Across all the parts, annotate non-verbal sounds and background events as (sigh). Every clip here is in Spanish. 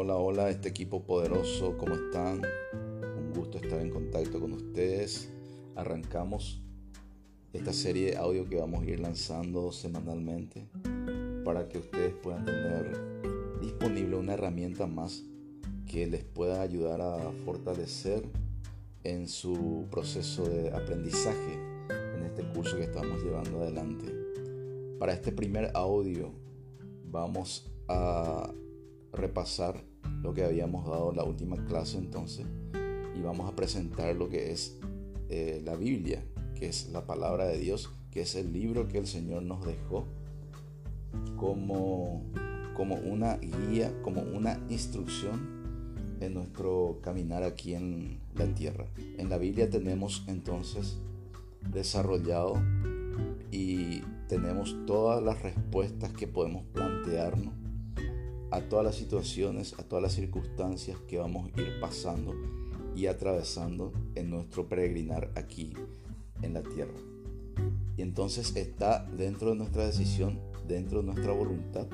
hola, hola, este equipo poderoso, ¿cómo están? Un gusto estar en contacto con ustedes. Arrancamos esta serie de audio que vamos a ir lanzando semanalmente para que ustedes puedan tener disponible una herramienta más que les pueda ayudar a fortalecer en su proceso de aprendizaje en este curso que estamos llevando adelante. Para este primer audio vamos a repasar lo que habíamos dado en la última clase entonces y vamos a presentar lo que es eh, la Biblia, que es la palabra de Dios, que es el libro que el Señor nos dejó como, como una guía, como una instrucción en nuestro caminar aquí en la tierra. En la Biblia tenemos entonces desarrollado y tenemos todas las respuestas que podemos plantearnos a todas las situaciones, a todas las circunstancias que vamos a ir pasando y atravesando en nuestro peregrinar aquí en la tierra. Y entonces está dentro de nuestra decisión, dentro de nuestra voluntad,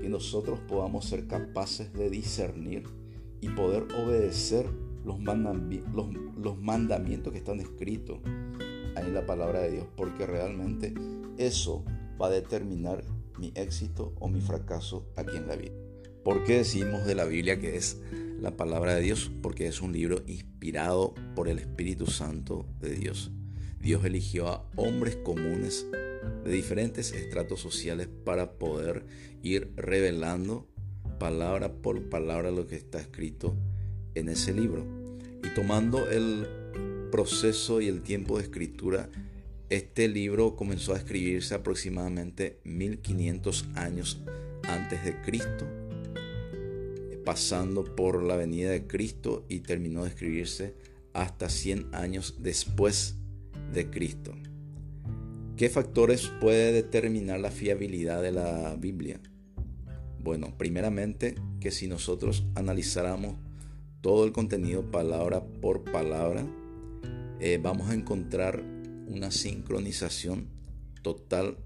que nosotros podamos ser capaces de discernir y poder obedecer los, mandamientos que están escritos ahí en la palabra de Dios, porque realmente eso va a determinar mi éxito o mi fracaso aquí en la vida. ¿Por qué decimos de la Biblia que es la palabra de Dios? Porque es un libro inspirado por el Espíritu Santo de Dios. Dios eligió a hombres comunes de diferentes estratos sociales para poder ir revelando palabra por palabra lo que está escrito en ese libro. Y tomando el proceso y el tiempo de escritura, este libro comenzó a escribirse aproximadamente 1500 años antes de Cristo, pasando por la venida de Cristo y terminó de escribirse hasta 100 años después de Cristo. ¿Qué factores puede determinar la fiabilidad de la Biblia? Bueno, primeramente que si nosotros analizáramos todo el contenido palabra por palabra, eh, vamos a encontrar una sincronización total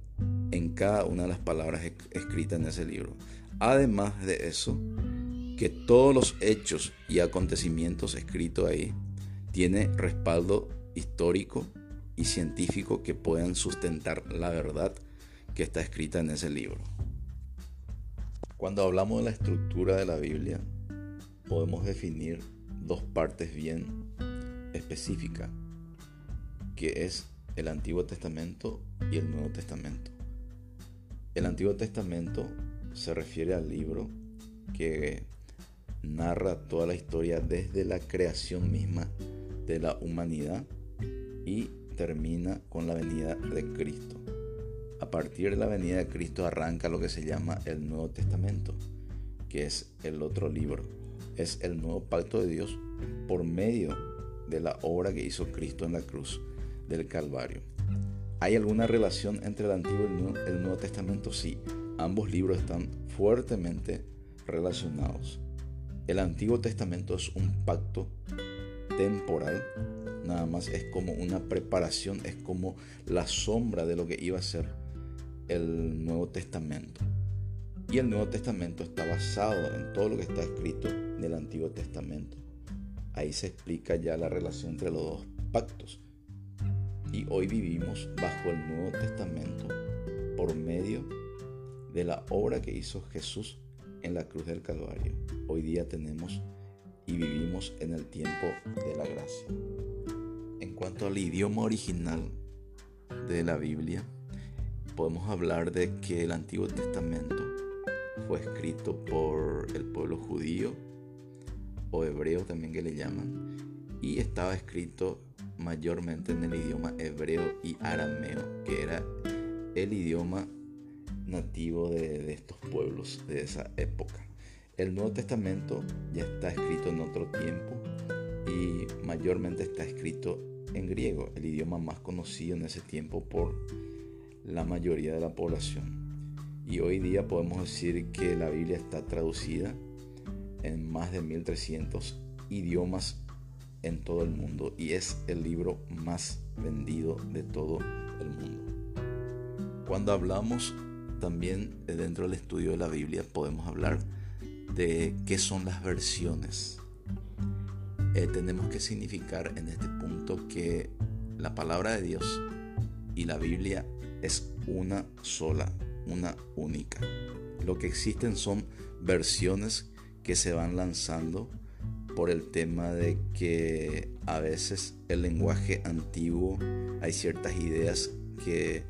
en cada una de las palabras escritas en ese libro. Además de eso, que todos los hechos y acontecimientos escritos ahí tienen respaldo histórico y científico que puedan sustentar la verdad que está escrita en ese libro. Cuando hablamos de la estructura de la Biblia, podemos definir dos partes bien específicas, que es el Antiguo Testamento y el Nuevo Testamento. El Antiguo Testamento se refiere al libro que narra toda la historia desde la creación misma de la humanidad y termina con la venida de Cristo. A partir de la venida de Cristo arranca lo que se llama el Nuevo Testamento, que es el otro libro. Es el nuevo pacto de Dios por medio de la obra que hizo Cristo en la cruz del Calvario. ¿Hay alguna relación entre el Antiguo y el Nuevo Testamento? Sí, ambos libros están fuertemente relacionados. El Antiguo Testamento es un pacto temporal, nada más es como una preparación, es como la sombra de lo que iba a ser el Nuevo Testamento. Y el Nuevo Testamento está basado en todo lo que está escrito en el Antiguo Testamento. Ahí se explica ya la relación entre los dos pactos. Y hoy vivimos bajo el Nuevo Testamento por medio de la obra que hizo Jesús en la cruz del Calvario. Hoy día tenemos y vivimos en el tiempo de la gracia. En cuanto al idioma original de la Biblia, podemos hablar de que el Antiguo Testamento fue escrito por el pueblo judío o hebreo también que le llaman y estaba escrito mayormente en el idioma hebreo y arameo que era el idioma nativo de, de estos pueblos de esa época. El Nuevo Testamento ya está escrito en otro tiempo y mayormente está escrito en griego, el idioma más conocido en ese tiempo por la mayoría de la población. Y hoy día podemos decir que la Biblia está traducida en más de 1300 idiomas en todo el mundo y es el libro más vendido de todo el mundo. Cuando hablamos también dentro del estudio de la Biblia podemos hablar de qué son las versiones. Eh, tenemos que significar en este punto que la palabra de Dios y la Biblia es una sola, una única. Lo que existen son versiones que se van lanzando por el tema de que a veces el lenguaje antiguo hay ciertas ideas que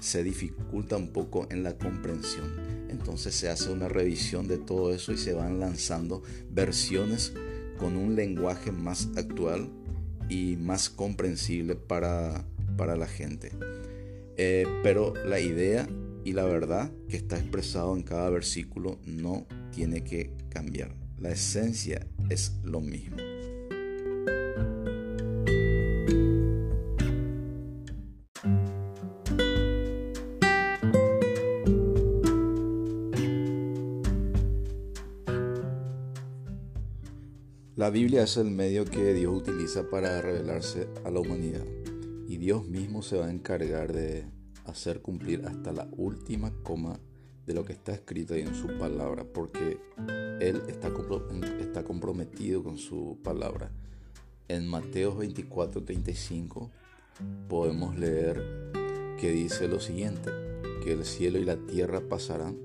se dificulta un poco en la comprensión. Entonces se hace una revisión de todo eso y se van lanzando versiones con un lenguaje más actual y más comprensible para, para la gente. Eh, pero la idea y la verdad que está expresado en cada versículo no tiene que cambiar. La esencia es lo mismo. La Biblia es el medio que Dios utiliza para revelarse a la humanidad y Dios mismo se va a encargar de hacer cumplir hasta la última coma de lo que está escrito ahí en su palabra, porque Él está, está comprometido con su palabra. En Mateo 24, 35 podemos leer que dice lo siguiente, que el cielo y la tierra pasarán,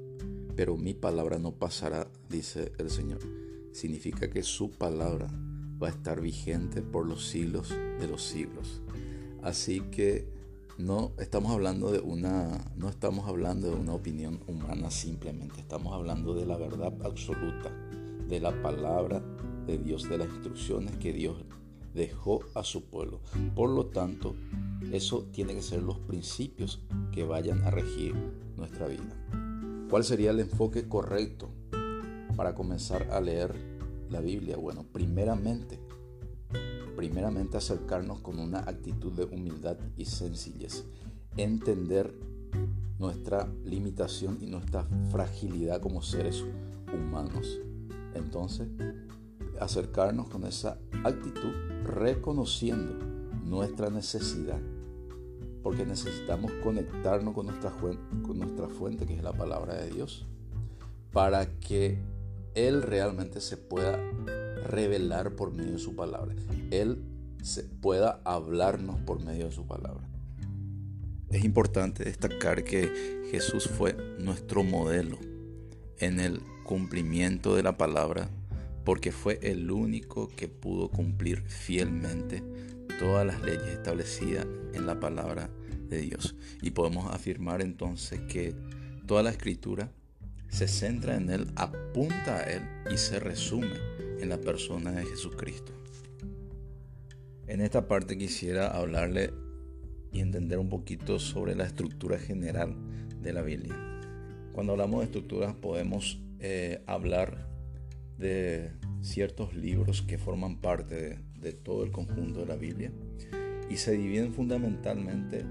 pero mi palabra no pasará, dice el Señor significa que su palabra va a estar vigente por los siglos de los siglos. Así que no estamos hablando de una no estamos hablando de una opinión humana simplemente, estamos hablando de la verdad absoluta, de la palabra de Dios, de las instrucciones que Dios dejó a su pueblo. Por lo tanto, eso tiene que ser los principios que vayan a regir nuestra vida. ¿Cuál sería el enfoque correcto para comenzar a leer la Biblia? Bueno, primeramente, primeramente acercarnos con una actitud de humildad y sencillez. Entender nuestra limitación y nuestra fragilidad como seres humanos. Entonces, acercarnos con esa actitud reconociendo nuestra necesidad, porque necesitamos conectarnos con nuestra, con nuestra fuente, que es la palabra de Dios, para que él realmente se pueda revelar por medio de su palabra. Él se pueda hablarnos por medio de su palabra. Es importante destacar que Jesús fue nuestro modelo en el cumplimiento de la palabra porque fue el único que pudo cumplir fielmente todas las leyes establecidas en la palabra de Dios. Y podemos afirmar entonces que toda la escritura se centra en Él, apunta a Él y se resume en la persona de Jesucristo. En esta parte quisiera hablarle y entender un poquito sobre la estructura general de la Biblia. Cuando hablamos de estructuras podemos eh, hablar de ciertos libros que forman parte de, de todo el conjunto de la Biblia y se dividen fundamentalmente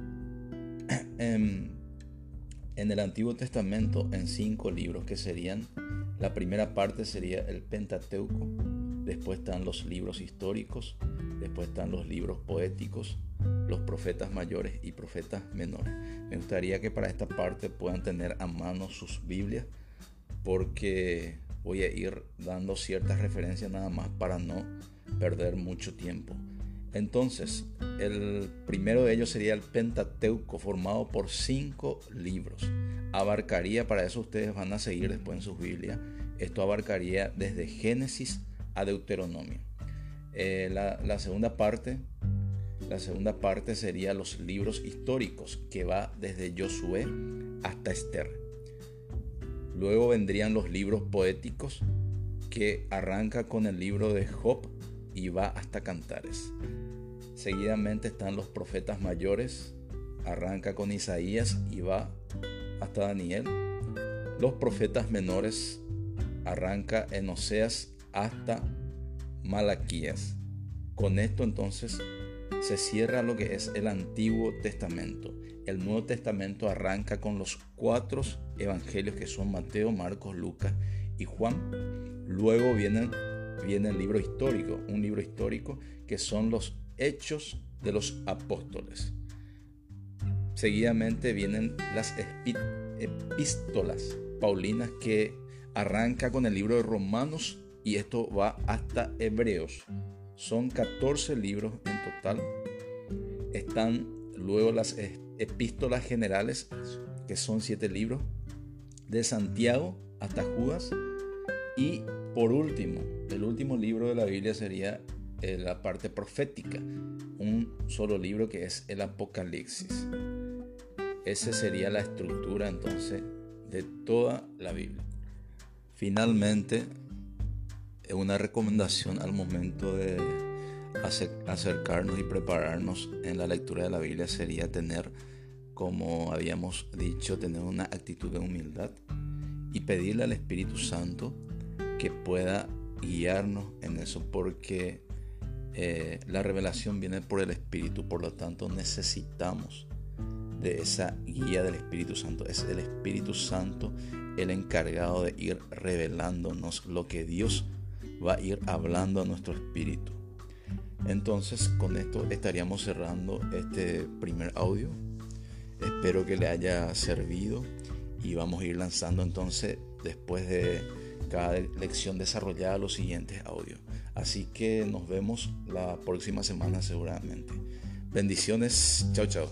(clears throat) en en el Antiguo Testamento en cinco libros que serían, la primera parte sería el Pentateuco, después están los libros históricos, después están los libros poéticos, los profetas mayores y profetas menores. Me gustaría que para esta parte puedan tener a mano sus Biblias porque voy a ir dando ciertas referencias nada más para no perder mucho tiempo. Entonces, el primero de ellos sería el Pentateuco, formado por cinco libros. Abarcaría, para eso ustedes van a seguir después en sus Biblias, esto abarcaría desde Génesis a Deuteronomio. Eh, la, la, segunda parte, la segunda parte sería los libros históricos, que va desde Josué hasta Esther. Luego vendrían los libros poéticos, que arranca con el libro de Job y va hasta Cantares. Seguidamente están los profetas mayores, arranca con Isaías y va hasta Daniel. Los profetas menores arranca en Oseas hasta Malaquías. Con esto entonces se cierra lo que es el Antiguo Testamento. El Nuevo Testamento arranca con los cuatro evangelios que son Mateo, Marcos, Lucas y Juan. Luego vienen, viene el libro histórico, un libro histórico que son los Hechos de los Apóstoles. Seguidamente vienen las epístolas paulinas que Arranca con el libro de Romanos y esto va hasta Hebreos. Son 14 libros en total. Están luego las epístolas generales, que son 7 libros, de Santiago hasta Judas. Y por último, el último libro de la Biblia sería eh, la parte profética, un solo libro que es el Apocalipsis. Esa sería la estructura entonces de toda la Biblia. Finalmente, una recomendación al momento de acercarnos y prepararnos en la lectura de la Biblia sería tener, como habíamos dicho, tener una actitud de humildad y pedirle al Espíritu Santo que pueda guiarnos en eso, porque eh, la revelación viene por el Espíritu, por lo tanto necesitamos de esa guía del Espíritu Santo. Es el Espíritu Santo el encargado de ir revelándonos lo que Dios va a ir hablando a nuestro espíritu. Entonces con esto estaríamos cerrando este primer audio. Espero que le haya servido y vamos a ir lanzando entonces después de cada lección desarrollada los siguientes audios. Así que nos vemos la próxima semana seguramente. Bendiciones. Chao, chao.